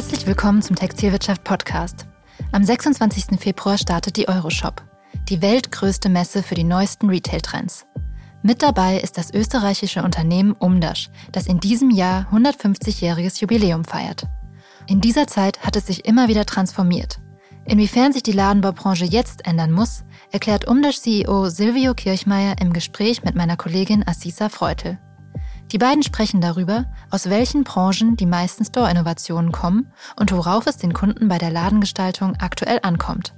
Herzlich willkommen zum Textilwirtschaft Podcast. Am 26. Februar startet die Euroshop, die weltgrößte Messe für die neuesten Retail-Trends. Mit dabei ist das österreichische Unternehmen Umdasch, das in diesem Jahr 150-jähriges Jubiläum feiert. In dieser Zeit hat es sich immer wieder transformiert. Inwiefern sich die Ladenbaubranche jetzt ändern muss, erklärt Umdasch-CEO Silvio Kirchmeier im Gespräch mit meiner Kollegin Assisa Freutel. Die beiden sprechen darüber, aus welchen Branchen die meisten Store-Innovationen kommen und worauf es den Kunden bei der Ladengestaltung aktuell ankommt.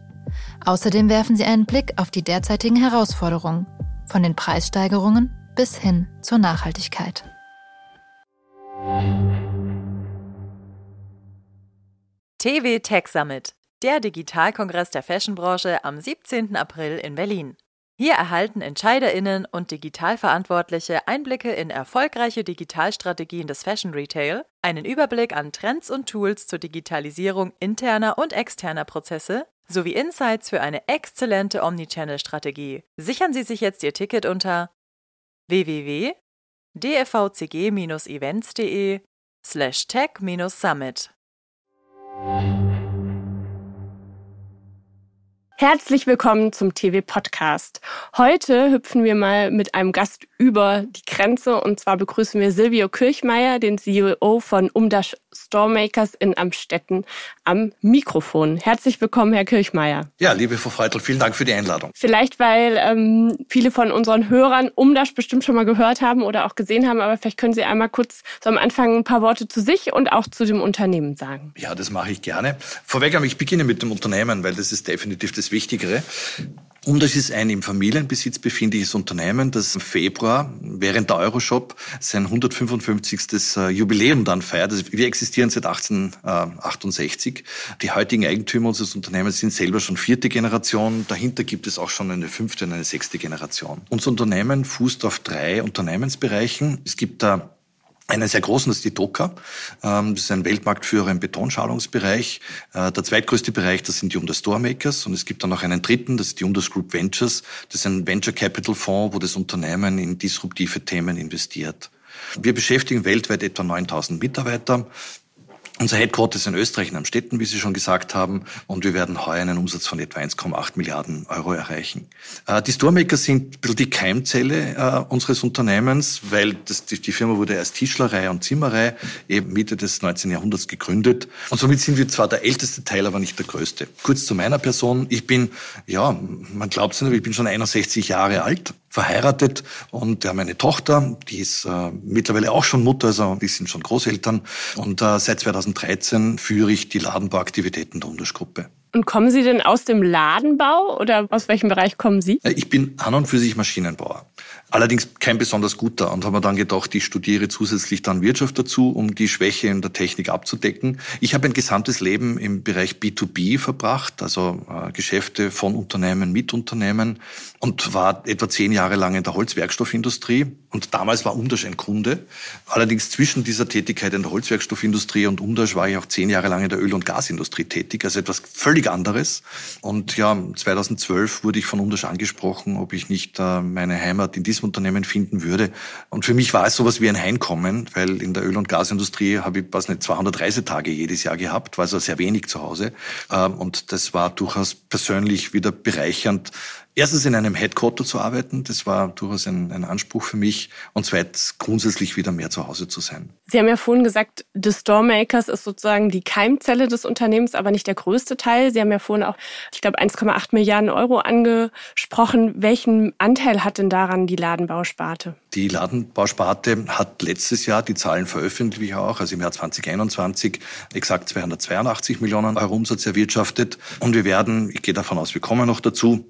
Außerdem werfen sie einen Blick auf die derzeitigen Herausforderungen, von den Preissteigerungen bis hin zur Nachhaltigkeit. TV Tech Summit, der Digitalkongress der Fashionbranche am 17. April in Berlin. Hier erhalten EntscheiderInnen und Digitalverantwortliche Einblicke in erfolgreiche Digitalstrategien des Fashion Retail, einen Überblick an Trends und Tools zur Digitalisierung interner und externer Prozesse sowie Insights für eine exzellente Omnichannel-Strategie. Sichern Sie sich jetzt Ihr Ticket unter www.dfvcg-events.de slash tech-summit. Herzlich willkommen zum TV Podcast. Heute hüpfen wir mal mit einem Gast über die Grenze und zwar begrüßen wir Silvio Kirchmeier, den CEO von Umdash Storemakers in Amstetten am Mikrofon. Herzlich willkommen, Herr Kirchmeier. Ja, liebe Frau Freitel, vielen Dank für die Einladung. Vielleicht, weil ähm, viele von unseren Hörern Umdash bestimmt schon mal gehört haben oder auch gesehen haben, aber vielleicht können Sie einmal kurz so am Anfang ein paar Worte zu sich und auch zu dem Unternehmen sagen. Ja, das mache ich gerne. Vorweg, ich beginne mit dem Unternehmen, weil das ist definitiv das Wichtigere. Und das ist ein im Familienbesitz befindliches Unternehmen, das im Februar während der Euroshop sein 155. Äh, Jubiläum dann feiert. Also wir existieren seit 1868. Die heutigen Eigentümer unseres Unternehmens sind selber schon vierte Generation. Dahinter gibt es auch schon eine fünfte und eine sechste Generation. Unser Unternehmen fußt auf drei Unternehmensbereichen. Es gibt da einen sehr großen, ist die Doka. Ähm, das ist ein Weltmarktführer im Betonschalungsbereich. Äh, der zweitgrößte Bereich, das sind die Umdas Storemakers. Und es gibt dann noch einen dritten, das ist die Umdas Group Ventures. Das ist ein Venture Capital Fonds, wo das Unternehmen in disruptive Themen investiert. Wir beschäftigen weltweit etwa 9000 Mitarbeiter. Unser Headquarter ist in Österreich in Amstetten, wie Sie schon gesagt haben, und wir werden heuer einen Umsatz von etwa 1,8 Milliarden Euro erreichen. Äh, die Storemakers sind die Keimzelle äh, unseres Unternehmens, weil das, die, Firma wurde als Tischlerei und Zimmerei eben Mitte des 19. Jahrhunderts gegründet. Und somit sind wir zwar der älteste Teil, aber nicht der größte. Kurz zu meiner Person. Ich bin, ja, man glaubt es nicht, aber ich bin schon 61 Jahre alt verheiratet und wir haben eine Tochter, die ist äh, mittlerweile auch schon Mutter, also die sind schon Großeltern. Und äh, seit 2013 führe ich die Ladenbauaktivitäten der Untergruppe. Und kommen Sie denn aus dem Ladenbau oder aus welchem Bereich kommen Sie? Äh, ich bin an und für sich Maschinenbauer. Allerdings kein besonders guter und haben wir dann gedacht, ich studiere zusätzlich dann Wirtschaft dazu, um die Schwäche in der Technik abzudecken. Ich habe ein gesamtes Leben im Bereich B2B verbracht, also äh, Geschäfte von Unternehmen mit Unternehmen und war etwa zehn Jahre lang in der Holzwerkstoffindustrie. Und damals war Umdasch ein Kunde. Allerdings zwischen dieser Tätigkeit in der Holzwerkstoffindustrie und Umdasch war ich auch zehn Jahre lang in der Öl- und Gasindustrie tätig, also etwas völlig anderes. Und ja, 2012 wurde ich von Umdasch angesprochen, ob ich nicht äh, meine Heimat in diesem Unternehmen finden würde. Und für mich war es sowas wie ein Heimkommen, weil in der Öl- und Gasindustrie habe ich, was nicht, 200 Reisetage jedes Jahr gehabt, war also sehr wenig zu Hause. Ähm, und das war durchaus persönlich wieder bereichernd, erstens in einem Headquarter zu arbeiten, das war durchaus ein, ein, Anspruch für mich. Und zweitens grundsätzlich wieder mehr zu Hause zu sein. Sie haben ja vorhin gesagt, The Storemakers ist sozusagen die Keimzelle des Unternehmens, aber nicht der größte Teil. Sie haben ja vorhin auch, ich glaube, 1,8 Milliarden Euro angesprochen. Welchen Anteil hat denn daran die Ladenbausparte? Die Ladenbausparte hat letztes Jahr, die Zahlen veröffentliche ich auch, also im Jahr 2021, exakt 282 Millionen Euro Umsatz erwirtschaftet. Und wir werden, ich gehe davon aus, wir kommen noch dazu,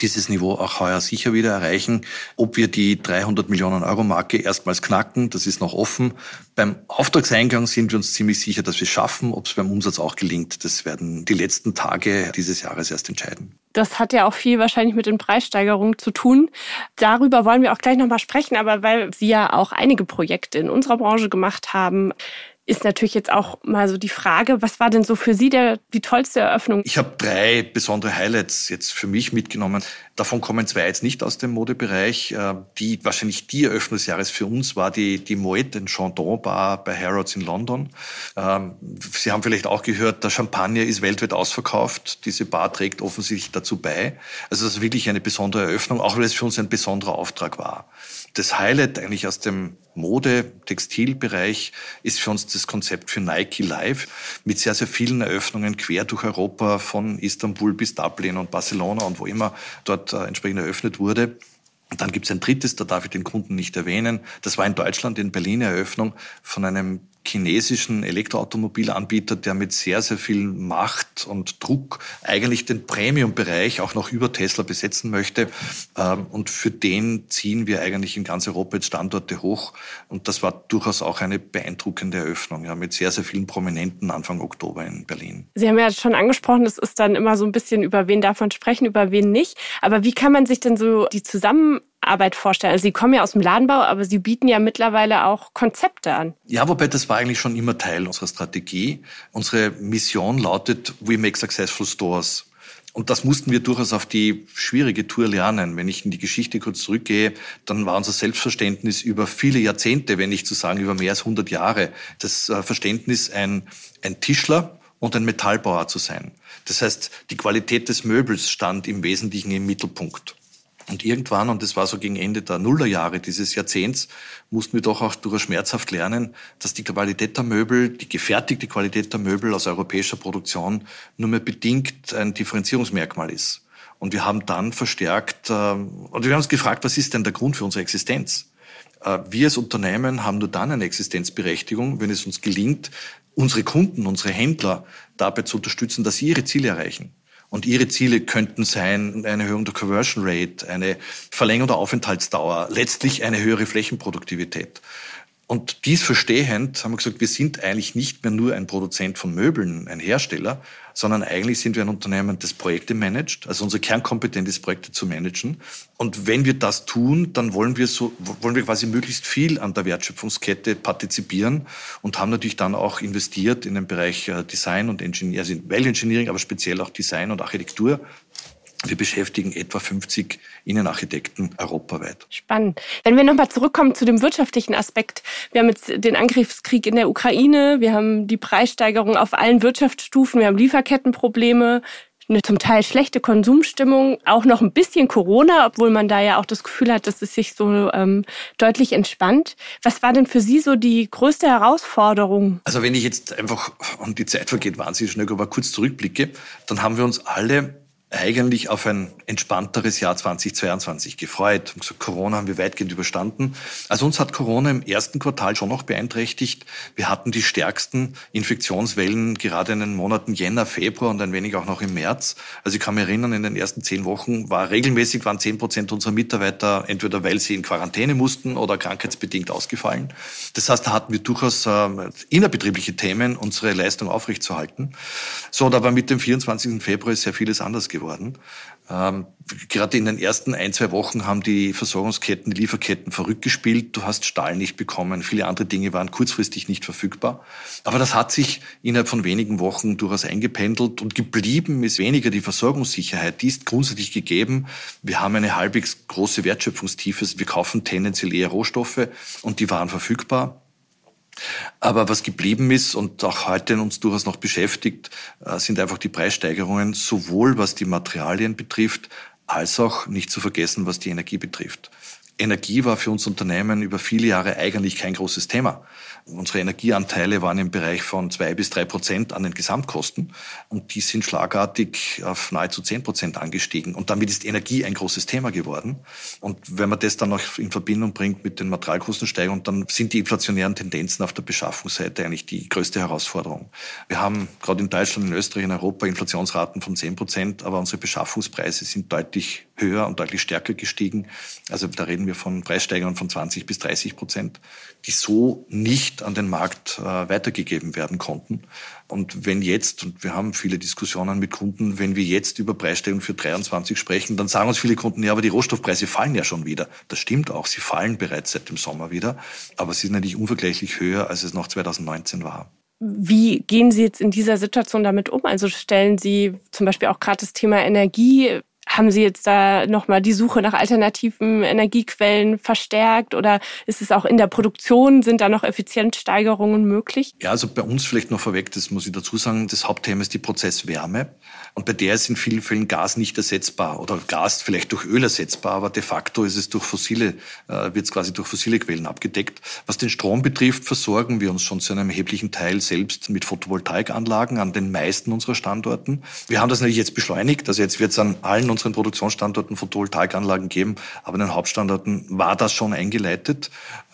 dieses Niveau auch heuer sicher wieder erreichen. Ob wir die 300 Millionen Euro Marke erstmals knacken, das ist noch offen. Beim Auftragseingang sind wir uns ziemlich sicher, dass wir es schaffen. Ob es beim Umsatz auch gelingt, das werden die letzten Tage dieses Jahres erst entscheiden. Das hat ja auch viel wahrscheinlich mit den Preissteigerungen zu tun. Darüber wollen wir auch gleich nochmal sprechen, aber weil Sie ja auch einige Projekte in unserer Branche gemacht haben, ist natürlich jetzt auch mal so die Frage, was war denn so für Sie der, die tollste Eröffnung? Ich habe drei besondere Highlights jetzt für mich mitgenommen. Davon kommen zwei jetzt nicht aus dem Modebereich. Äh, die wahrscheinlich die Eröffnung des Jahres für uns war die, die Moet in Chandon Bar bei Harrods in London. Ähm, Sie haben vielleicht auch gehört, der Champagner ist weltweit ausverkauft. Diese Bar trägt offensichtlich dazu bei. Also das ist wirklich eine besondere Eröffnung, auch weil es für uns ein besonderer Auftrag war. Das Highlight eigentlich aus dem Mode-, Textilbereich ist für uns das Konzept für Nike Live mit sehr, sehr vielen Eröffnungen quer durch Europa von Istanbul bis Dublin und Barcelona und wo immer dort äh, entsprechend eröffnet wurde. Und dann gibt es ein drittes, da darf ich den Kunden nicht erwähnen. Das war in Deutschland in Berlin Eröffnung von einem chinesischen Elektroautomobilanbieter, der mit sehr, sehr viel Macht und Druck eigentlich den Premium-Bereich auch noch über Tesla besetzen möchte. Ähm, und für den ziehen wir eigentlich in ganz Europa jetzt Standorte hoch. Und das war durchaus auch eine beeindruckende Eröffnung, ja, mit sehr, sehr vielen Prominenten Anfang Oktober in Berlin. Sie haben ja schon angesprochen, es ist dann immer so ein bisschen, über wen man sprechen, über wen nicht. Aber wie kann man sich denn so die Zusammenarbeit Arbeit vorstellen? Also Sie kommen ja aus dem Ladenbau, aber Sie bieten ja mittlerweile auch Konzepte an. Ja, wobei das war eigentlich schon immer Teil unserer Strategie. Unsere Mission lautet We Make Successful Stores. Und das mussten wir durchaus auf die schwierige Tour lernen. Wenn ich in die Geschichte kurz zurückgehe, dann war unser Selbstverständnis über viele Jahrzehnte, wenn nicht zu sagen über mehr als 100 Jahre, das äh, Verständnis, ein, ein Tischler und ein Metallbauer zu sein. Das heißt, die Qualität des Möbels stand im Wesentlichen im Mittelpunkt. Und irgendwann, und das war so gegen Ende der Nullerjahre dieses Jahrzehnts, mussten wir doch auch durchaus schmerzhaft lernen, dass die Qualität der Möbel, die gefertigte Qualität der Möbel aus europäischer Produktion nur mehr bedingt ein Differenzierungsmerkmal ist. Und wir haben dann verstärkt, äh, und wir haben uns gefragt, was ist denn der Grund für unsere Existenz? Äh, wir als Unternehmen haben nur dann eine Existenzberechtigung, wenn es uns gelingt, unsere Kunden, unsere Händler dabei zu unterstützen, dass sie ihre Ziele erreichen. Und ihre Ziele könnten sein eine Erhöhung der Conversion Rate, eine Verlängerung der Aufenthaltsdauer, letztlich eine höhere Flächenproduktivität. Und dies verstehend haben wir gesagt, wir sind eigentlich nicht mehr nur ein Produzent von Möbeln, ein Hersteller, sondern eigentlich sind wir ein Unternehmen, das Projekte managt. Also unsere Kernkompetenz ist, Projekte zu managen. Und wenn wir das tun, dann wollen wir so, wollen wir quasi möglichst viel an der Wertschöpfungskette partizipieren und haben natürlich dann auch investiert in den Bereich äh, Design und Engineering, also Value Engineering, aber speziell auch Design und Architektur wir beschäftigen etwa 50 Innenarchitekten europaweit. Spannend. Wenn wir nochmal zurückkommen zu dem wirtschaftlichen Aspekt. Wir haben jetzt den Angriffskrieg in der Ukraine, wir haben die Preissteigerung auf allen Wirtschaftsstufen, wir haben Lieferkettenprobleme, eine zum Teil schlechte Konsumstimmung, auch noch ein bisschen Corona, obwohl man da ja auch das Gefühl hat, dass es sich so ähm, deutlich entspannt. Was war denn für Sie so die größte Herausforderung? Also wenn ich jetzt einfach, und die Zeit vergeht wahnsinnig schnell, aber kurz zurückblicke, dann haben wir uns alle eigentlich auf ein entspannteres Jahr 2022 gefreut. Corona haben wir weitgehend überstanden. Also uns hat Corona im ersten Quartal schon noch beeinträchtigt. Wir hatten die stärksten Infektionswellen gerade in den Monaten Jänner, Februar und ein wenig auch noch im März. Also ich kann mich erinnern, in den ersten zehn Wochen war regelmäßig waren zehn Prozent unserer Mitarbeiter entweder weil sie in Quarantäne mussten oder krankheitsbedingt ausgefallen. Das heißt, da hatten wir durchaus äh, innerbetriebliche Themen, unsere Leistung aufrechtzuerhalten. So, und aber mit dem 24. Februar ist sehr vieles anders geworden geworden. Ähm, gerade in den ersten ein, zwei Wochen haben die Versorgungsketten, die Lieferketten verrückt gespielt. Du hast Stahl nicht bekommen. Viele andere Dinge waren kurzfristig nicht verfügbar. Aber das hat sich innerhalb von wenigen Wochen durchaus eingependelt und geblieben ist weniger die Versorgungssicherheit. Die ist grundsätzlich gegeben. Wir haben eine halbwegs große Wertschöpfungstiefe. Wir kaufen tendenziell eher Rohstoffe und die waren verfügbar. Aber was geblieben ist und auch heute uns durchaus noch beschäftigt, äh, sind einfach die Preissteigerungen, sowohl was die Materialien betrifft, als auch nicht zu vergessen, was die Energie betrifft. Energie war für uns Unternehmen über viele Jahre eigentlich kein großes Thema. Unsere Energieanteile waren im Bereich von zwei bis drei Prozent an den Gesamtkosten und die sind schlagartig auf nahezu zehn Prozent angestiegen. Und damit ist Energie ein großes Thema geworden. Und wenn man das dann noch in Verbindung bringt mit den Materialkostensteigerungen, dann sind die inflationären Tendenzen auf der Beschaffungsseite eigentlich die größte Herausforderung. Wir haben gerade in Deutschland, in Österreich, in Europa Inflationsraten von zehn Prozent, aber unsere Beschaffungspreise sind deutlich höher und deutlich stärker gestiegen. Also da reden wir von Preissteigerungen von 20 bis 30 Prozent, die so nicht an den Markt äh, weitergegeben werden konnten. Und wenn jetzt, und wir haben viele Diskussionen mit Kunden, wenn wir jetzt über Preissteigerungen für 23 sprechen, dann sagen uns viele Kunden, ja, aber die Rohstoffpreise fallen ja schon wieder. Das stimmt auch, sie fallen bereits seit dem Sommer wieder, aber sie sind natürlich unvergleichlich höher, als es noch 2019 war. Wie gehen Sie jetzt in dieser Situation damit um? Also stellen Sie zum Beispiel auch gerade das Thema Energie haben Sie jetzt da nochmal die Suche nach alternativen Energiequellen verstärkt oder ist es auch in der Produktion, sind da noch Effizienzsteigerungen möglich? Ja, also bei uns vielleicht noch vorweg, das muss ich dazu sagen, das Hauptthema ist die Prozesswärme. Und bei der ist in vielen Fällen Gas nicht ersetzbar oder Gas vielleicht durch Öl ersetzbar, aber de facto ist es durch fossile, äh, wird es quasi durch fossile Quellen abgedeckt. Was den Strom betrifft, versorgen wir uns schon zu einem erheblichen Teil selbst mit Photovoltaikanlagen an den meisten unserer Standorten. Wir haben das natürlich jetzt beschleunigt, also jetzt wird es an allen unseren Produktionsstandorten Photovoltaikanlagen geben, aber an den Hauptstandorten war das schon eingeleitet.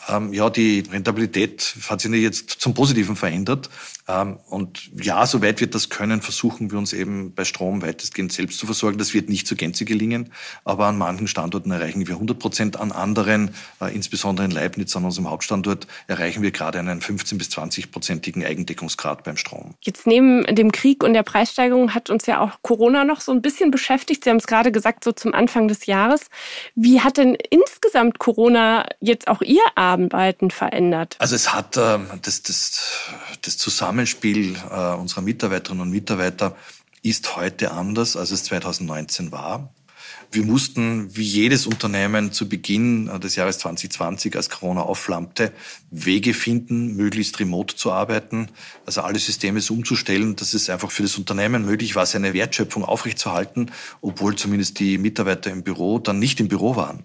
Ähm, ja, die Rentabilität hat sich jetzt zum Positiven verändert. Ähm, und ja, soweit wir das können, versuchen wir uns eben bei Strom weitestgehend selbst zu versorgen. Das wird nicht zur Gänze gelingen, aber an manchen Standorten erreichen wir 100 Prozent, an anderen, äh, insbesondere in Leibniz, an unserem Hauptstandort, erreichen wir gerade einen 15 bis 20-prozentigen Eigendeckungsgrad beim Strom. Jetzt neben dem Krieg und der Preissteigerung hat uns ja auch Corona noch so ein bisschen beschäftigt. Sie haben es gerade gesagt, so zum Anfang des Jahres. Wie hat denn insgesamt Corona jetzt auch Ihr Arbeiten verändert? Also es hat äh, das, das, das Zusammenspiel äh, unserer Mitarbeiterinnen und Mitarbeiter ist heute anders, als es 2019 war. Wir mussten, wie jedes Unternehmen zu Beginn äh, des Jahres 2020, als Corona aufflammte, Wege finden, möglichst remote zu arbeiten, also alle Systeme so umzustellen, dass es einfach für das Unternehmen möglich war, seine Wertschöpfung aufrechtzuerhalten, obwohl zumindest die Mitarbeiter im Büro dann nicht im Büro waren.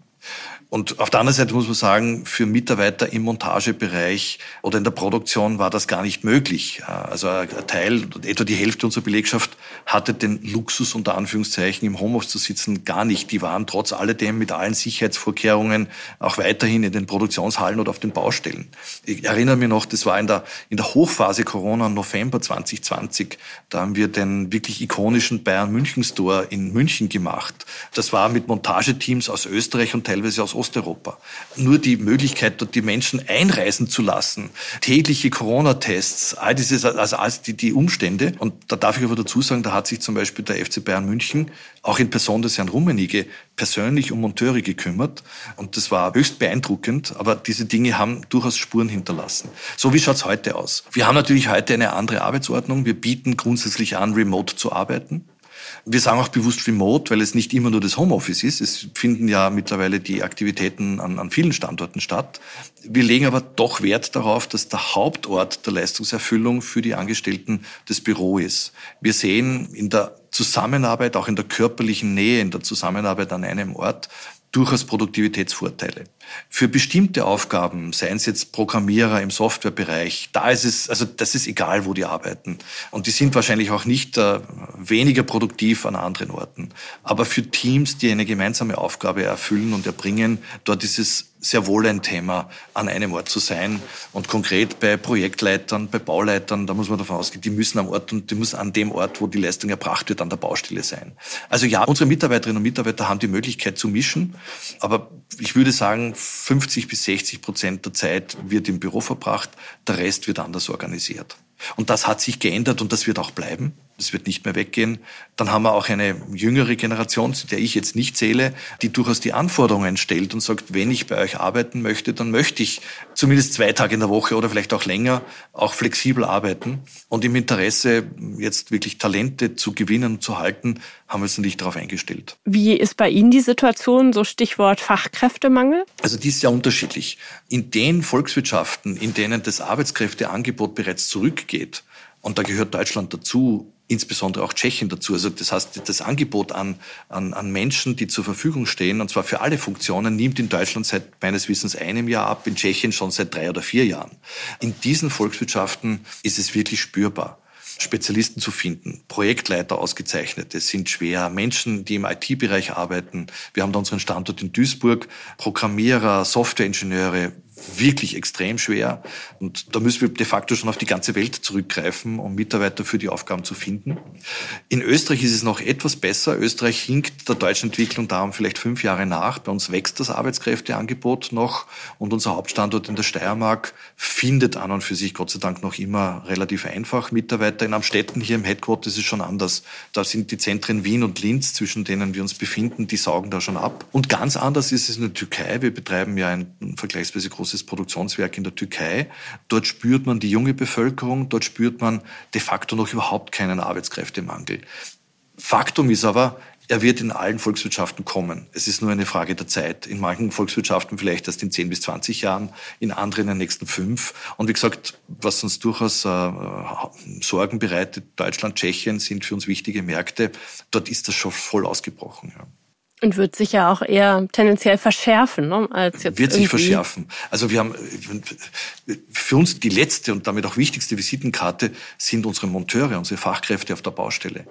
Und auf der anderen Seite muss man sagen, für Mitarbeiter im Montagebereich oder in der Produktion war das gar nicht möglich. Also ein Teil, etwa die Hälfte unserer Belegschaft hatte den Luxus unter Anführungszeichen im Homeoffice zu sitzen gar nicht. Die waren trotz alledem mit allen Sicherheitsvorkehrungen auch weiterhin in den Produktionshallen oder auf den Baustellen. Ich erinnere mich noch, das war in der, in der Hochphase Corona, November 2020. Da haben wir den wirklich ikonischen Bayern München Store in München gemacht. Das war mit Montageteams aus Österreich und teilweise aus Osteuropa. Nur die Möglichkeit, dort die Menschen einreisen zu lassen, tägliche Corona-Tests, all dieses, also all die, die Umstände. Und da darf ich aber dazu sagen, da hat sich zum Beispiel der FC Bayern München auch in Person des Herrn Rummenigge persönlich um Monteure gekümmert. Und das war höchst beeindruckend. Aber diese Dinge haben durchaus Spuren hinterlassen. So wie schaut's heute aus? Wir haben natürlich heute eine andere Arbeitsordnung. Wir bieten grundsätzlich an, remote zu arbeiten. Wir sagen auch bewusst remote, weil es nicht immer nur das Homeoffice ist. Es finden ja mittlerweile die Aktivitäten an, an vielen Standorten statt. Wir legen aber doch Wert darauf, dass der Hauptort der Leistungserfüllung für die Angestellten das Büro ist. Wir sehen in der Zusammenarbeit, auch in der körperlichen Nähe, in der Zusammenarbeit an einem Ort, durchaus Produktivitätsvorteile. Für bestimmte Aufgaben, seien es jetzt Programmierer im Softwarebereich, da ist es, also das ist egal, wo die arbeiten. Und die sind wahrscheinlich auch nicht äh, weniger produktiv an anderen Orten. Aber für Teams, die eine gemeinsame Aufgabe erfüllen und erbringen, dort ist es sehr wohl ein Thema, an einem Ort zu sein. Und konkret bei Projektleitern, bei Bauleitern, da muss man davon ausgehen, die müssen am Ort und die müssen an dem Ort, wo die Leistung erbracht wird, an der Baustelle sein. Also ja, unsere Mitarbeiterinnen und Mitarbeiter haben die Möglichkeit zu mischen. Aber ich würde sagen, 50 bis 60 Prozent der Zeit wird im Büro verbracht, der Rest wird anders organisiert. Und das hat sich geändert und das wird auch bleiben. Das wird nicht mehr weggehen. Dann haben wir auch eine jüngere Generation, zu der ich jetzt nicht zähle, die durchaus die Anforderungen stellt und sagt, wenn ich bei euch arbeiten möchte, dann möchte ich zumindest zwei Tage in der Woche oder vielleicht auch länger auch flexibel arbeiten. Und im Interesse, jetzt wirklich Talente zu gewinnen und zu halten, haben wir uns nicht darauf eingestellt. Wie ist bei Ihnen die Situation, so Stichwort Fachkräftemangel? Also die ist sehr unterschiedlich. In den Volkswirtschaften, in denen das Arbeitskräfteangebot bereits zurückgeht, und da gehört Deutschland dazu, insbesondere auch Tschechien dazu. Also das heißt, das Angebot an, an, an Menschen, die zur Verfügung stehen, und zwar für alle Funktionen, nimmt in Deutschland seit meines Wissens einem Jahr ab, in Tschechien schon seit drei oder vier Jahren. In diesen Volkswirtschaften ist es wirklich spürbar. Spezialisten zu finden. Projektleiter ausgezeichnete sind schwer. Menschen, die im IT-Bereich arbeiten. Wir haben da unseren Standort in Duisburg. Programmierer, Softwareingenieure, wirklich extrem schwer. Und da müssen wir de facto schon auf die ganze Welt zurückgreifen, um Mitarbeiter für die Aufgaben zu finden. In Österreich ist es noch etwas besser. Österreich hinkt der deutschen Entwicklung darum vielleicht fünf Jahre nach. Bei uns wächst das Arbeitskräfteangebot noch und unser Hauptstandort in der Steiermark findet an und für sich Gott sei Dank noch immer relativ einfach Mitarbeiter. In Amstetten hier im Headquarter ist es schon anders. Da sind die Zentren Wien und Linz, zwischen denen wir uns befinden, die saugen da schon ab. Und ganz anders ist es in der Türkei. Wir betreiben ja ein vergleichsweise großes großes Produktionswerk in der Türkei. Dort spürt man die junge Bevölkerung, dort spürt man de facto noch überhaupt keinen Arbeitskräftemangel. Faktum ist aber, er wird in allen Volkswirtschaften kommen. Es ist nur eine Frage der Zeit. In manchen Volkswirtschaften vielleicht erst in 10 bis 20 Jahren, in anderen in den nächsten fünf. Und wie gesagt, was uns durchaus äh, Sorgen bereitet, Deutschland, Tschechien sind für uns wichtige Märkte. Dort ist das schon voll ausgebrochen. Ja. Und wird sich ja auch eher tendenziell verschärfen, ne, als jetzt. Wird sich verschärfen. Also wir haben für uns die letzte und damit auch wichtigste Visitenkarte sind unsere Monteure, unsere Fachkräfte auf der Baustelle.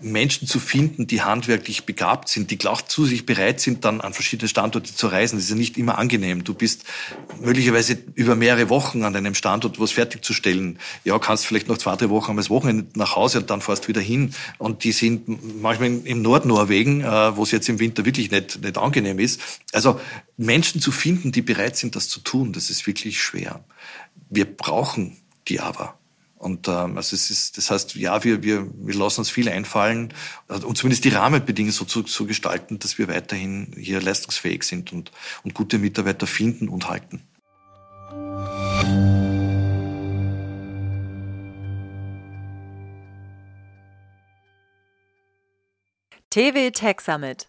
Menschen zu finden, die handwerklich begabt sind, die auch zu sich bereit sind, dann an verschiedene Standorte zu reisen. Das ist ja nicht immer angenehm. Du bist möglicherweise über mehrere Wochen an einem Standort was fertigzustellen. Ja, kannst vielleicht noch zwei, drei Wochen am Wochenende nach Hause und dann fährst wieder hin. Und die sind manchmal im Nordnorwegen, äh, wo es jetzt im Winter wirklich nicht, nicht angenehm ist. Also Menschen zu finden, die bereit sind, das zu tun, das ist wirklich schwer. Wir brauchen die aber. Und ähm, also es ist, das heißt, ja, wir, wir, wir lassen uns viel einfallen und zumindest die Rahmenbedingungen so zu, zu gestalten, dass wir weiterhin hier leistungsfähig sind und, und gute Mitarbeiter finden und halten. TV Tech Summit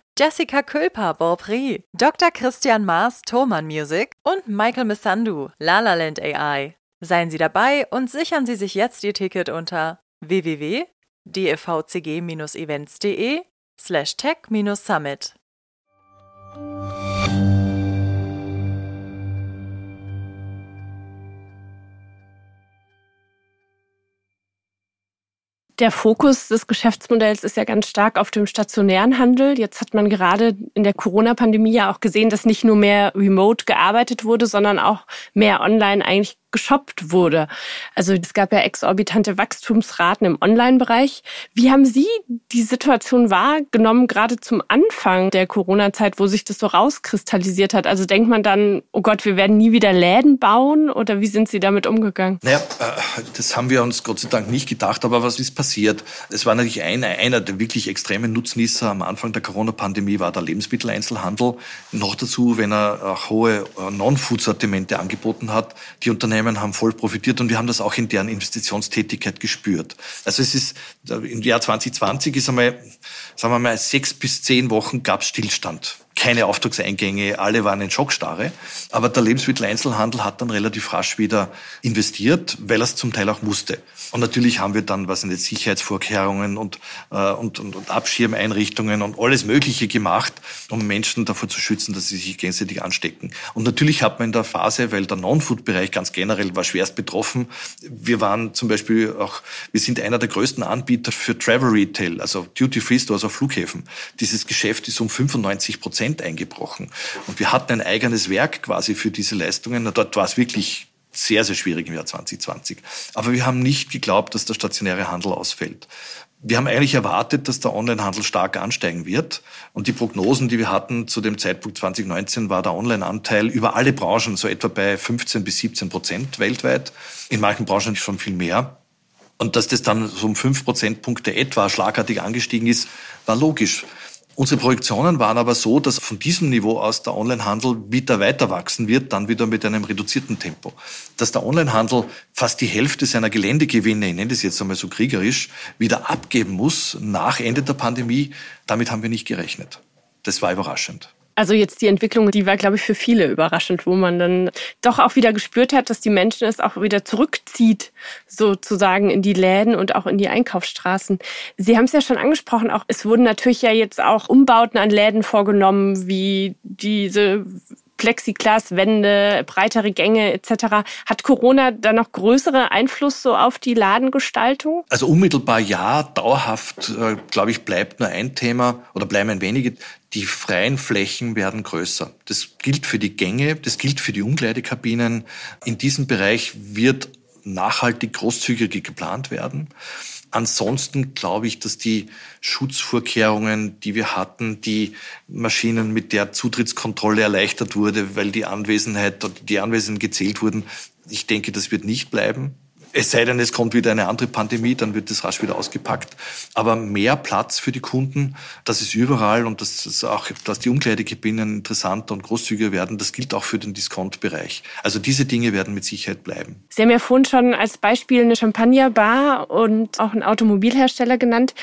Jessica Külper, Beaupré, Dr. Christian Maas, Thoman Music und Michael Missandu, Lalaland AI. Seien Sie dabei und sichern Sie sich jetzt Ihr Ticket unter www.dfvcg-events.de slash tech-summit. Der Fokus des Geschäftsmodells ist ja ganz stark auf dem stationären Handel. Jetzt hat man gerade in der Corona-Pandemie ja auch gesehen, dass nicht nur mehr remote gearbeitet wurde, sondern auch mehr online eigentlich geshoppt wurde. Also es gab ja exorbitante Wachstumsraten im Online-Bereich. Wie haben Sie die Situation wahrgenommen, gerade zum Anfang der Corona-Zeit, wo sich das so rauskristallisiert hat? Also denkt man dann, oh Gott, wir werden nie wieder Läden bauen oder wie sind Sie damit umgegangen? Naja, äh, das haben wir uns Gott sei Dank nicht gedacht, aber was ist passiert? Es war natürlich ein, einer der wirklich extremen Nutznießer am Anfang der Corona-Pandemie war der Lebensmitteleinzelhandel. Noch dazu, wenn er auch hohe äh, Non-Food-Sortimente angeboten hat. Die Unternehmen Unternehmen haben voll profitiert und wir haben das auch in deren Investitionstätigkeit gespürt. Also es ist, im Jahr 2020 ist einmal, sagen wir mal, sechs bis zehn Wochen gab es Stillstand keine Auftragseingänge, alle waren in Schockstarre. Aber der Lebensmitteleinzelhandel hat dann relativ rasch wieder investiert, weil er es zum Teil auch musste. Und natürlich haben wir dann, was sind jetzt Sicherheitsvorkehrungen und, äh, und, und, und Abschirmeinrichtungen und alles Mögliche gemacht, um Menschen davor zu schützen, dass sie sich gegenseitig anstecken. Und natürlich hat man in der Phase, weil der Non-Food-Bereich ganz generell war schwerst betroffen. Wir waren zum Beispiel auch, wir sind einer der größten Anbieter für Travel Retail, also Duty-Free-Stores auf Flughäfen. Dieses Geschäft ist um 95 Prozent Prozent eingebrochen. Und wir hatten ein eigenes Werk quasi für diese Leistungen. Dort war es wirklich sehr, sehr schwierig im Jahr 2020. Aber wir haben nicht geglaubt, dass der stationäre Handel ausfällt. Wir haben eigentlich erwartet, dass der Onlinehandel stark ansteigen wird. Und die Prognosen, die wir hatten zu dem Zeitpunkt 2019, war der Online-Anteil über alle Branchen so etwa bei 15 bis 17 Prozent weltweit. In manchen Branchen schon viel mehr. Und dass das dann so um fünf Prozentpunkte etwa schlagartig angestiegen ist, war logisch. Unsere Projektionen waren aber so, dass von diesem Niveau aus der Onlinehandel wieder weiter wachsen wird, dann wieder mit einem reduzierten Tempo. Dass der Onlinehandel fast die Hälfte seiner Geländegewinne, ich nenne das jetzt einmal so kriegerisch, wieder abgeben muss nach Ende der Pandemie, damit haben wir nicht gerechnet. Das war überraschend. Also jetzt die Entwicklung, die war, glaube ich, für viele überraschend, wo man dann doch auch wieder gespürt hat, dass die Menschen es auch wieder zurückzieht, sozusagen in die Läden und auch in die Einkaufsstraßen. Sie haben es ja schon angesprochen, auch es wurden natürlich ja jetzt auch Umbauten an Läden vorgenommen, wie diese Plexiglaswände, breitere Gänge etc. Hat Corona da noch größere Einfluss so auf die Ladengestaltung? Also unmittelbar ja, dauerhaft, äh, glaube ich, bleibt nur ein Thema oder bleiben ein wenige. Die freien Flächen werden größer. Das gilt für die Gänge, das gilt für die Umkleidekabinen. In diesem Bereich wird nachhaltig großzügig geplant werden. Ansonsten glaube ich, dass die Schutzvorkehrungen, die wir hatten, die Maschinen, mit der Zutrittskontrolle erleichtert wurde, weil die Anwesenheit oder die Anwesenden gezählt wurden, ich denke, das wird nicht bleiben. Es sei denn, es kommt wieder eine andere Pandemie, dann wird das rasch wieder ausgepackt. Aber mehr Platz für die Kunden, das ist überall und das ist auch, dass die Umkleidekabinen interessanter und großzügiger werden, das gilt auch für den Discount-Bereich. Also diese Dinge werden mit Sicherheit bleiben. Sie haben ja vorhin schon als Beispiel eine Champagnerbar und auch einen Automobilhersteller genannt.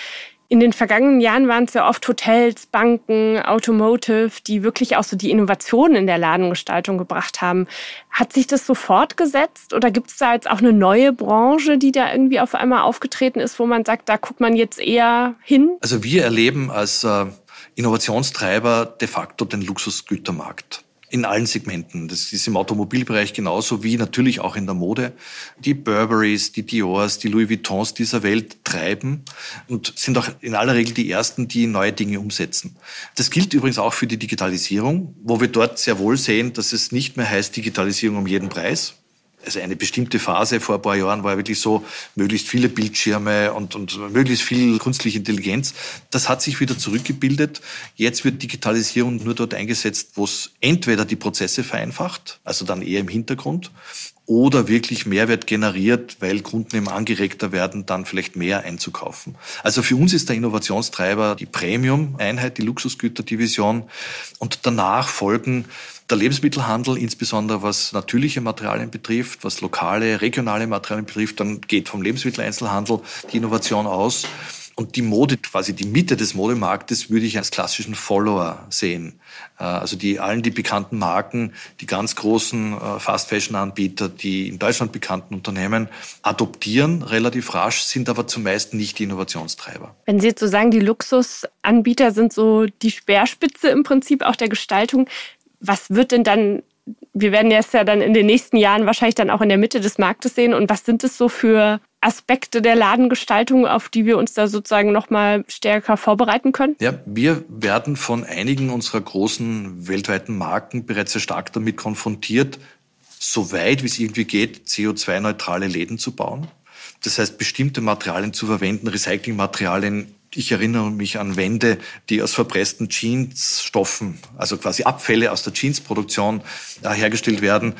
In den vergangenen Jahren waren es ja oft Hotels, Banken, Automotive, die wirklich auch so die Innovationen in der Ladengestaltung gebracht haben. Hat sich das so fortgesetzt oder gibt es da jetzt auch eine neue Branche, die da irgendwie auf einmal aufgetreten ist, wo man sagt, da guckt man jetzt eher hin? Also wir erleben als äh, Innovationstreiber de facto den Luxusgütermarkt in allen Segmenten. Das ist im Automobilbereich genauso wie natürlich auch in der Mode. Die Burberrys, die Diors, die Louis Vuittons dieser Welt treiben und sind auch in aller Regel die ersten, die neue Dinge umsetzen. Das gilt übrigens auch für die Digitalisierung, wo wir dort sehr wohl sehen, dass es nicht mehr heißt Digitalisierung um jeden Preis, also eine bestimmte Phase vor ein paar Jahren war wirklich so, möglichst viele Bildschirme und, und möglichst viel künstliche Intelligenz. Das hat sich wieder zurückgebildet. Jetzt wird Digitalisierung nur dort eingesetzt, wo es entweder die Prozesse vereinfacht, also dann eher im Hintergrund, oder wirklich Mehrwert generiert, weil Kunden eben angeregter werden, dann vielleicht mehr einzukaufen. Also für uns ist der Innovationstreiber die Premium-Einheit, die Luxusgüterdivision und danach folgen der Lebensmittelhandel, insbesondere was natürliche Materialien betrifft, was lokale, regionale Materialien betrifft, dann geht vom Lebensmitteleinzelhandel die Innovation aus. Und die Mode, quasi die Mitte des Modemarktes, würde ich als klassischen Follower sehen. Äh, also die allen die bekannten Marken, die ganz großen äh, Fast-Fashion-Anbieter, die in Deutschland bekannten Unternehmen adoptieren relativ rasch, sind aber zumeist nicht die Innovationstreiber. Wenn Sie jetzt so sagen, die Luxusanbieter sind so die Speerspitze im Prinzip auch der Gestaltung, was wird denn dann, wir werden es ja dann in den nächsten Jahren wahrscheinlich dann auch in der Mitte des Marktes sehen und was sind es so für Aspekte der Ladengestaltung, auf die wir uns da sozusagen nochmal stärker vorbereiten können? Ja, wir werden von einigen unserer großen weltweiten Marken bereits sehr stark damit konfrontiert, so weit wie es irgendwie geht, CO2-neutrale Läden zu bauen. Das heißt, bestimmte Materialien zu verwenden, Recyclingmaterialien ich erinnere mich an Wände, die aus verpressten Jeansstoffen, also quasi Abfälle aus der Jeansproduktion äh, hergestellt werden.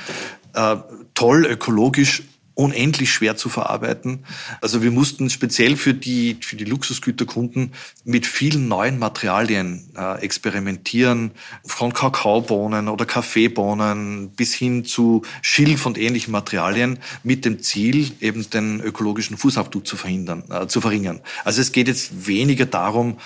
Äh, toll, ökologisch unendlich schwer zu verarbeiten. Also wir mussten speziell für die, für die Luxusgüterkunden mit vielen neuen Materialien äh, experimentieren, von Kakaobohnen oder Kaffeebohnen bis hin zu Schilf und ähnlichen Materialien mit dem Ziel, eben den ökologischen Fußabdruck zu verhindern, äh, zu verringern. Also es geht jetzt weniger darum,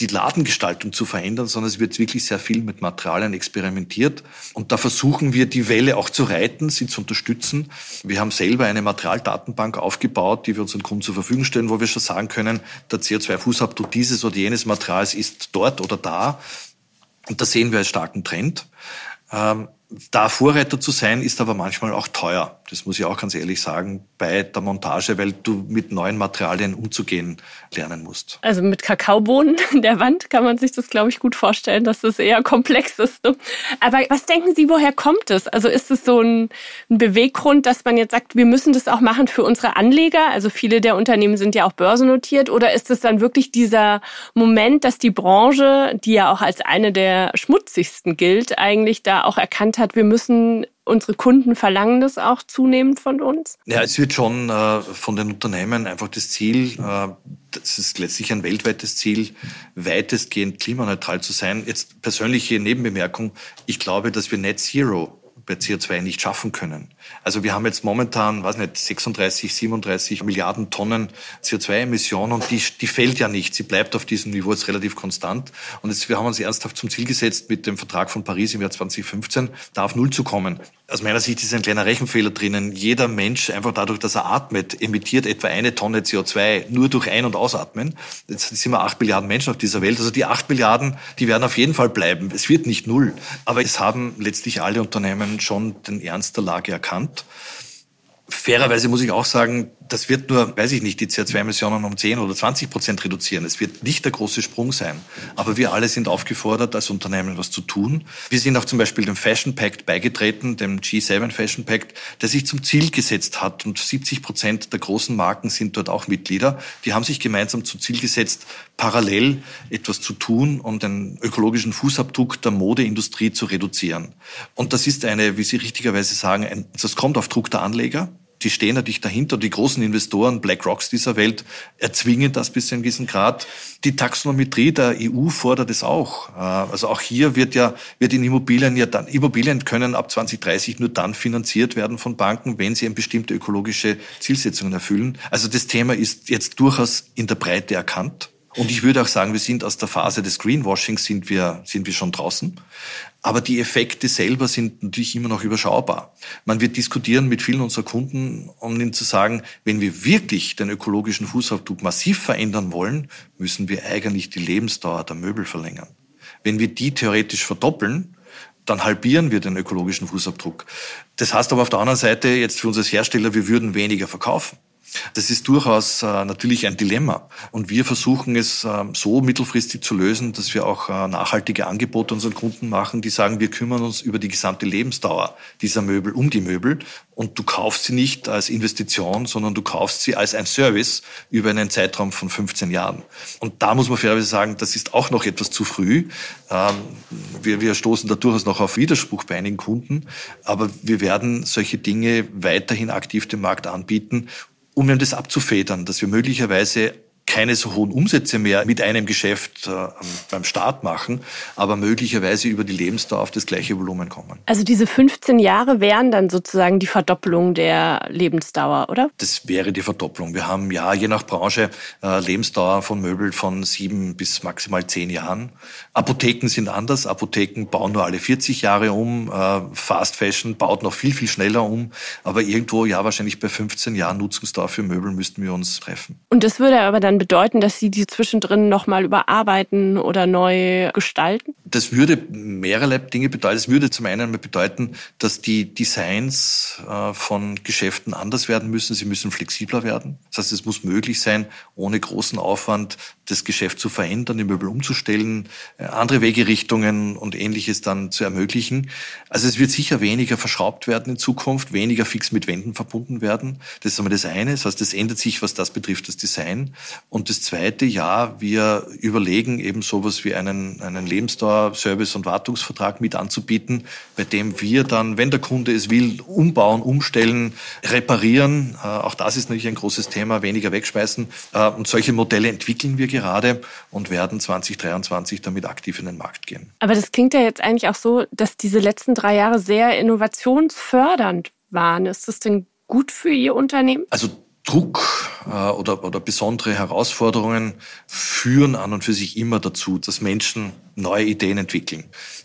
die Ladengestaltung zu verändern, sondern es wird wirklich sehr viel mit Materialien experimentiert. Und da versuchen wir, die Welle auch zu reiten, sie zu unterstützen. Wir haben selber eine Materialdatenbank aufgebaut, die wir unseren Kunden zur Verfügung stellen, wo wir schon sagen können, der CO2-Fußabdruck dieses oder jenes Materials ist dort oder da. Und da sehen wir einen starken Trend. Ähm, da Vorreiter zu sein, ist aber manchmal auch teuer. Das muss ich auch ganz ehrlich sagen, bei der Montage, weil du mit neuen Materialien umzugehen lernen musst. Also mit Kakaobohnen in der Wand kann man sich das, glaube ich, gut vorstellen, dass das eher komplex ist. Aber was denken Sie, woher kommt es? Also ist es so ein, ein Beweggrund, dass man jetzt sagt, wir müssen das auch machen für unsere Anleger? Also viele der Unternehmen sind ja auch börsennotiert. Oder ist es dann wirklich dieser Moment, dass die Branche, die ja auch als eine der schmutzigsten gilt, eigentlich da auch erkannt hat, wir müssen unsere Kunden verlangen das auch zunehmend von uns? Ja, es wird schon äh, von den Unternehmen einfach das Ziel, äh, das ist letztlich ein weltweites Ziel, weitestgehend klimaneutral zu sein. Jetzt persönliche Nebenbemerkung. Ich glaube, dass wir Net Zero bei CO2 nicht schaffen können. Also wir haben jetzt momentan, weiß nicht, 36, 37 Milliarden Tonnen CO2-Emissionen und die, die fällt ja nicht. Sie bleibt auf diesem Niveau jetzt relativ konstant. Und jetzt, wir haben uns ernsthaft zum Ziel gesetzt, mit dem Vertrag von Paris im Jahr 2015 da auf Null zu kommen. Aus meiner Sicht ist ein kleiner Rechenfehler drinnen. Jeder Mensch, einfach dadurch, dass er atmet, emittiert etwa eine Tonne CO2 nur durch Ein- und Ausatmen. Jetzt sind wir acht Milliarden Menschen auf dieser Welt. Also die acht Milliarden, die werden auf jeden Fall bleiben. Es wird nicht null. Aber es haben letztlich alle Unternehmen schon den Ernst der Lage erkannt. Fairerweise muss ich auch sagen, das wird nur, weiß ich nicht, die CO2-Emissionen um 10 oder 20 Prozent reduzieren. Es wird nicht der große Sprung sein. Aber wir alle sind aufgefordert, als Unternehmen was zu tun. Wir sind auch zum Beispiel dem Fashion Pact beigetreten, dem G7 Fashion Pact, der sich zum Ziel gesetzt hat. Und 70 Prozent der großen Marken sind dort auch Mitglieder. Die haben sich gemeinsam zum Ziel gesetzt, parallel etwas zu tun und den ökologischen Fußabdruck der Modeindustrie zu reduzieren. Und das ist eine, wie Sie richtigerweise sagen, ein, das kommt auf Druck der Anleger die stehen natürlich dahinter. Die großen Investoren, BlackRocks dieser Welt, erzwingen das bis zu einem gewissen Grad. Die Taxonometrie der EU fordert es auch. Äh, also auch hier wird ja, wird in Immobilien ja dann, Immobilien können ab 2030 nur dann finanziert werden von Banken, wenn sie eine bestimmte ökologische Zielsetzungen erfüllen. Also das Thema ist jetzt durchaus in der Breite erkannt. Und ich würde auch sagen, wir sind aus der Phase des Greenwashings sind wir, sind wir schon draußen. Aber die Effekte selber sind natürlich immer noch überschaubar. Man wird diskutieren mit vielen unserer Kunden, um ihnen zu sagen, wenn wir wirklich den ökologischen Fußabdruck massiv verändern wollen, müssen wir eigentlich die Lebensdauer der Möbel verlängern. Wenn wir die theoretisch verdoppeln, dann halbieren wir den ökologischen Fußabdruck. Das heißt aber auf der anderen Seite jetzt für uns als Hersteller, wir würden weniger verkaufen. Das ist durchaus äh, natürlich ein Dilemma. Und wir versuchen es äh, so mittelfristig zu lösen, dass wir auch äh, nachhaltige Angebote unseren Kunden machen, die sagen, wir kümmern uns über die gesamte Lebensdauer dieser Möbel, um die Möbel. Und du kaufst sie nicht als Investition, sondern du kaufst sie als ein Service über einen Zeitraum von 15 Jahren. Und da muss man fairerweise sagen, das ist auch noch etwas zu früh. Ähm, wir, wir stoßen da durchaus noch auf Widerspruch bei einigen Kunden. Aber wir werden solche Dinge weiterhin aktiv dem Markt anbieten um das abzufedern, dass wir möglicherweise keine so hohen Umsätze mehr mit einem Geschäft äh, beim Start machen, aber möglicherweise über die Lebensdauer auf das gleiche Volumen kommen. Also diese 15 Jahre wären dann sozusagen die Verdoppelung der Lebensdauer, oder? Das wäre die Verdopplung. Wir haben ja je nach Branche äh, Lebensdauer von Möbel von sieben bis maximal zehn Jahren. Apotheken sind anders. Apotheken bauen nur alle 40 Jahre um. Äh, Fast Fashion baut noch viel, viel schneller um. Aber irgendwo, ja, wahrscheinlich bei 15 Jahren Nutzungsdauer für Möbel müssten wir uns treffen. Und das würde aber dann bedeuten, dass Sie die zwischendrin nochmal überarbeiten oder neu gestalten? Das würde mehrere Dinge bedeuten. Es würde zum einen bedeuten, dass die Designs äh, von Geschäften anders werden müssen. Sie müssen flexibler werden. Das heißt, es muss möglich sein, ohne großen Aufwand das Geschäft zu verändern, die Möbel umzustellen, äh, andere Wegerichtungen und ähnliches dann zu ermöglichen. Also es wird sicher weniger verschraubt werden in Zukunft, weniger fix mit Wänden verbunden werden. Das ist einmal das eine. Das heißt, es ändert sich, was das betrifft, das Design. Und das zweite, ja, wir überlegen eben sowas wie einen, einen Lebensdauer, Service- und Wartungsvertrag mit anzubieten, bei dem wir dann, wenn der Kunde es will, umbauen, umstellen, reparieren. Äh, auch das ist natürlich ein großes Thema, weniger wegschmeißen. Äh, und solche Modelle entwickeln wir gerade und werden 2023 damit aktiv in den Markt gehen. Aber das klingt ja jetzt eigentlich auch so, dass diese letzten drei Jahre sehr innovationsfördernd waren. Ist das denn gut für Ihr Unternehmen? Also Druck oder, oder besondere Herausforderungen führen an und für sich immer dazu, dass Menschen neue Ideen entwickeln.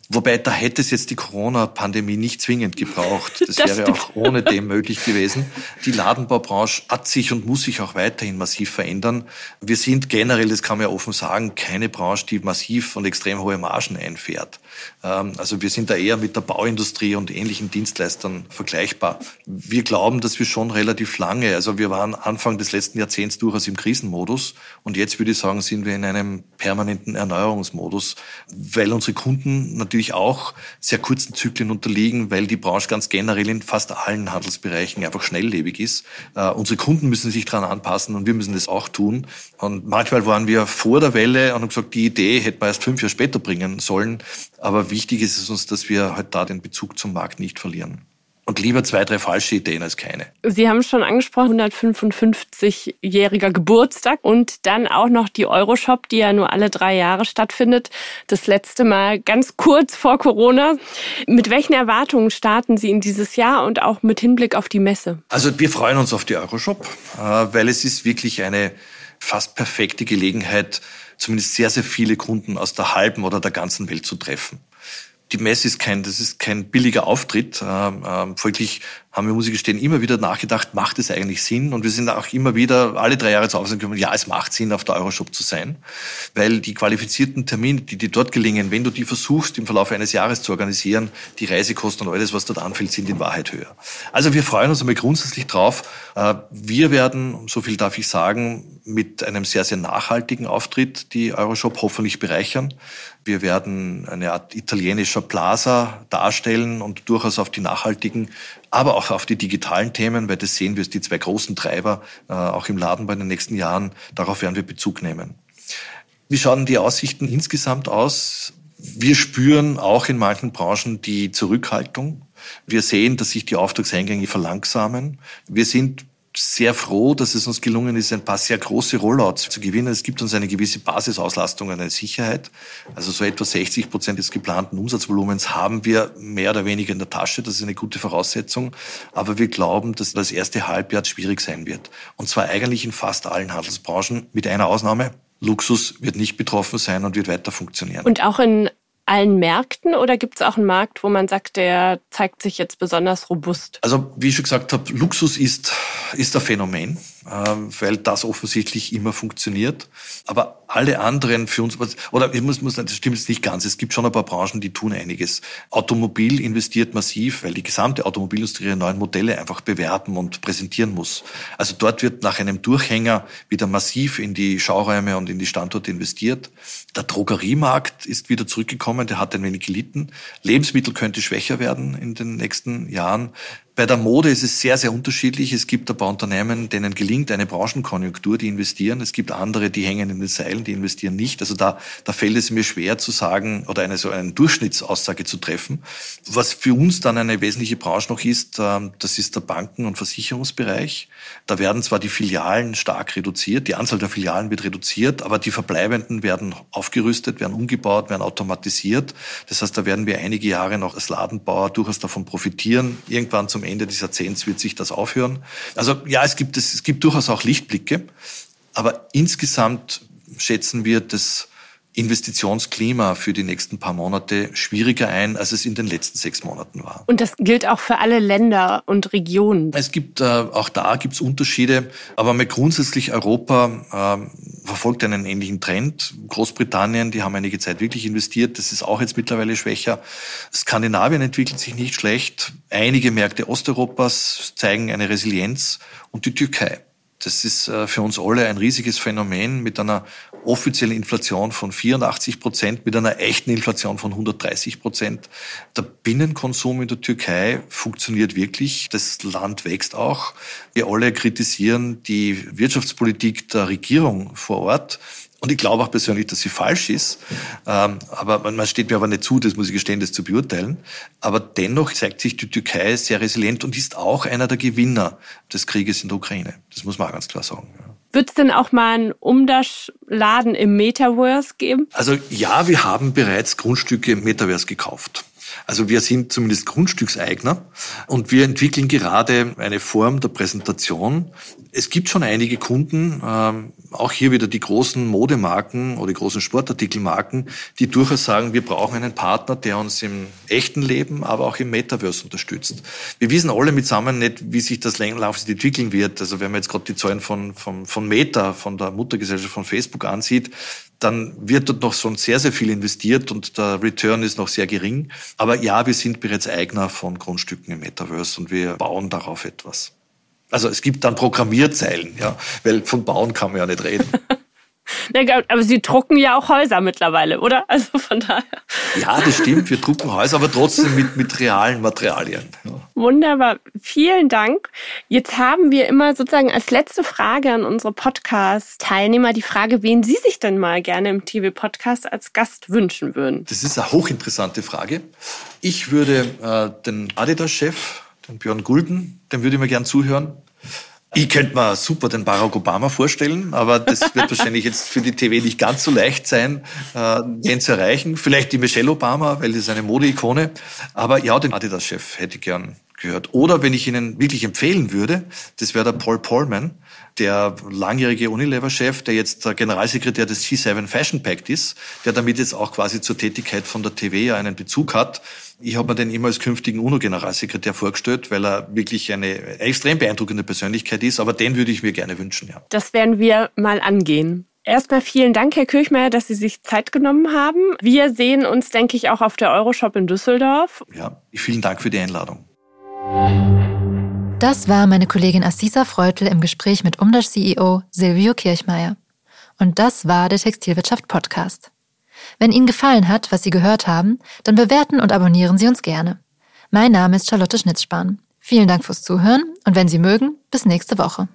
Wobei, da hätte es jetzt die Corona-Pandemie nicht zwingend gebraucht. Das, das wäre stimmt. auch ohne dem möglich gewesen. Die Ladenbaubranche hat sich und muss sich auch weiterhin massiv verändern. Wir sind generell, das kann man ja offen sagen, keine Branche, die massiv und extrem hohe Margen einfährt. Ähm, also wir sind da eher mit der Bauindustrie und ähnlichen Dienstleistern vergleichbar. Wir glauben, dass wir schon relativ lange, also wir waren Anfang des letzten Jahrzehnts durchaus im Krisenmodus und jetzt würde ich sagen, sind wir in einem permanenten Erneuerungsmodus, weil unsere Kunden natürlich auch sehr kurzen Zyklen unterliegen, weil die Branche ganz generell in fast allen Handelsbereichen einfach schnelllebig ist. Uh, unsere Kunden müssen sich daran anpassen und wir müssen das auch tun. Und manchmal waren wir vor der Welle und haben gesagt, die Idee hätte man erst fünf Jahre später bringen sollen. Aber wichtig ist es uns, dass wir halt da den Bezug zum Markt nicht verlieren. Und lieber zwei, drei falsche Ideen als keine. Sie haben schon angesprochen, 155-jähriger Geburtstag und dann auch noch die Euroshop, die ja nur alle drei Jahre stattfindet. Das letzte Mal ganz kurz vor Corona. Mit welchen Erwartungen starten Sie in dieses Jahr und auch mit Hinblick auf die Messe? Also wir freuen uns auf die Euroshop, äh, weil es ist wirklich eine fast perfekte Gelegenheit, zumindest sehr, sehr viele Kunden aus der halben oder der ganzen Welt zu treffen die Messe ist kein, das ist kein billiger Auftritt. Ähm, ähm, folglich haben wir, muss ich gestehen, immer wieder nachgedacht, macht es eigentlich Sinn? Und wir sind auch immer wieder alle drei Jahre zu Hause gekommen, ja, es macht Sinn, auf der Euroshop zu sein, weil die qualifizierten Termine, die dir dort gelingen, wenn du die versuchst, im Verlauf eines Jahres zu organisieren, die Reisekosten und alles, was dort anfällt, sind in Wahrheit höher. Also wir freuen uns einmal grundsätzlich drauf. Äh, wir werden, so viel darf ich sagen, mit einem sehr, sehr nachhaltigen Auftritt die Euroshop hoffentlich bereichern. Wir werden eine Art italienischer Plaza darstellen und durchaus auf die nachhaltigen, aber auch auf die digitalen Themen, weil das sehen wir, die zwei großen Treiber äh, auch im Laden bei den nächsten Jahren. Darauf werden wir Bezug nehmen. Wie schauen die Aussichten insgesamt aus? Wir spüren auch in manchen Branchen die Zurückhaltung. Wir sehen, dass sich die Auftragseingänge verlangsamen. Wir sind sehr froh, dass es uns gelungen ist, ein paar sehr große Rollouts zu gewinnen. Es gibt uns eine gewisse Basisauslastung, eine Sicherheit. Also so etwa 60 Prozent des geplanten Umsatzvolumens haben wir mehr oder weniger in der Tasche. Das ist eine gute Voraussetzung. Aber wir glauben, dass das erste Halbjahr schwierig sein wird. Und zwar eigentlich in fast allen Handelsbranchen, mit einer Ausnahme. Luxus wird nicht betroffen sein und wird weiter funktionieren. Und auch in allen Märkten oder gibt es auch einen Markt, wo man sagt, der zeigt sich jetzt besonders robust? Also wie ich schon gesagt habe, Luxus ist, ist ein Phänomen. Ähm, weil das offensichtlich immer funktioniert. Aber alle anderen für uns, oder ich muss, muss, das stimmt jetzt nicht ganz. Es gibt schon ein paar Branchen, die tun einiges. Automobil investiert massiv, weil die gesamte Automobilindustrie ihre neuen Modelle einfach bewerben und präsentieren muss. Also dort wird nach einem Durchhänger wieder massiv in die Schauräume und in die Standorte investiert. Der Drogeriemarkt ist wieder zurückgekommen, der hat ein wenig gelitten. Lebensmittel könnte schwächer werden in den nächsten Jahren. Bei der Mode ist es sehr, sehr unterschiedlich. Es gibt ein paar Unternehmen, denen gelingt eine Branchenkonjunktur, die investieren. Es gibt andere, die hängen in den Seilen, die investieren nicht. Also da, da fällt es mir schwer zu sagen oder eine so eine Durchschnittsaussage zu treffen. Was für uns dann eine wesentliche Branche noch ist, ähm, das ist der Banken- und Versicherungsbereich. Da werden zwar die Filialen stark reduziert, die Anzahl der Filialen wird reduziert, aber die verbleibenden werden aufgerüstet, werden umgebaut, werden automatisiert. Das heißt, da werden wir einige Jahre noch als Ladenbauer durchaus davon profitieren. Irgendwann zum Ende des Jahrzehnts wird sich das aufhören. Also ja, es gibt, es, gibt durchaus auch Lichtblicke, aber insgesamt schätzen wir das Investitionsklima für die nächsten paar Monate schwieriger ein, als es in den letzten sechs Monaten war. Und das gilt auch für alle Länder und Regionen. Es gibt äh, auch da gibt es Unterschiede, aber mit grundsätzlich Europa äh, verfolgt einen ähnlichen Trend. Großbritannien, die haben einige Zeit wirklich investiert, das ist auch jetzt mittlerweile schwächer. Skandinavien entwickelt sich nicht schlecht. Einige Märkte Osteuropas zeigen eine Resilienz und die Türkei. Das ist äh, für uns alle ein riesiges Phänomen mit einer offiziellen Inflation von 84 Prozent, mit einer echten Inflation von 130 Prozent. Der Binnenkonsum in der Türkei funktioniert wirklich. Das Land wächst auch. Wir alle kritisieren die Wirtschaftspolitik der Regierung vor Ort. Und ich glaube auch persönlich, dass sie falsch ist. Ähm, aber man steht mir aber nicht zu, das muss ich gestehen, das zu beurteilen. Aber dennoch zeigt sich die Türkei sehr resilient und ist auch einer der Gewinner des Krieges in der Ukraine. Das muss man auch ganz klar sagen. Wird es denn auch mal einen Umdash-Laden im Metaverse geben? Also ja, wir haben bereits Grundstücke im Metaverse gekauft. Also wir sind zumindest Grundstückseigner und wir entwickeln gerade eine Form der Präsentation. Es gibt schon einige Kunden, ähm, auch hier wieder die großen Modemarken oder die großen Sportartikelmarken, die durchaus sagen, wir brauchen einen Partner, der uns im echten Leben, aber auch im Metaverse unterstützt. Wir wissen alle mitsammen nicht, wie sich das langfristig entwickeln wird. Also wenn man jetzt gerade die Zahlen von, von, von Meta, von der Muttergesellschaft von Facebook ansieht, dann wird dort noch schon sehr, sehr viel investiert und der Return ist noch sehr gering. Aber ja, wir sind bereits Eigner von Grundstücken im Metaverse und wir bauen darauf etwas. Also es gibt dann Programmierzeilen, ja, weil von bauen kann man ja nicht reden. aber Sie drucken ja auch Häuser mittlerweile, oder? Also von daher. Ja, das stimmt. Wir drucken Häuser, aber trotzdem mit, mit realen Materialien. Ja. Wunderbar. Vielen Dank. Jetzt haben wir immer sozusagen als letzte Frage an unsere Podcast-Teilnehmer die Frage, wen Sie sich denn mal gerne im TV-Podcast als Gast wünschen würden. Das ist eine hochinteressante Frage. Ich würde äh, den Adidas-Chef den Björn Gulden, dem würde ich mir gern zuhören. Ich könnte mir super den Barack Obama vorstellen, aber das wird wahrscheinlich jetzt für die TV nicht ganz so leicht sein, äh, den zu erreichen. Vielleicht die Michelle Obama, weil das ist eine Modeikone. Aber ja, den Adidas-Chef hätte ich gern gehört. Oder wenn ich Ihnen wirklich empfehlen würde, das wäre der Paul Polman, der langjährige Unilever-Chef, der jetzt der Generalsekretär des G7 Fashion Pact ist, der damit jetzt auch quasi zur Tätigkeit von der TV einen Bezug hat. Ich habe mir den immer als künftigen UNO-Generalsekretär vorgestellt, weil er wirklich eine extrem beeindruckende Persönlichkeit ist. Aber den würde ich mir gerne wünschen, ja. Das werden wir mal angehen. Erstmal vielen Dank, Herr Kirchmeier, dass Sie sich Zeit genommen haben. Wir sehen uns, denke ich, auch auf der Euroshop in Düsseldorf. Ja, vielen Dank für die Einladung. Das war meine Kollegin Assisa Freutel im Gespräch mit Umdash CEO Silvio Kirchmeier. Und das war der Textilwirtschaft Podcast. Wenn Ihnen gefallen hat, was Sie gehört haben, dann bewerten und abonnieren Sie uns gerne. Mein Name ist Charlotte Schnitzspahn. Vielen Dank fürs Zuhören und wenn Sie mögen, bis nächste Woche.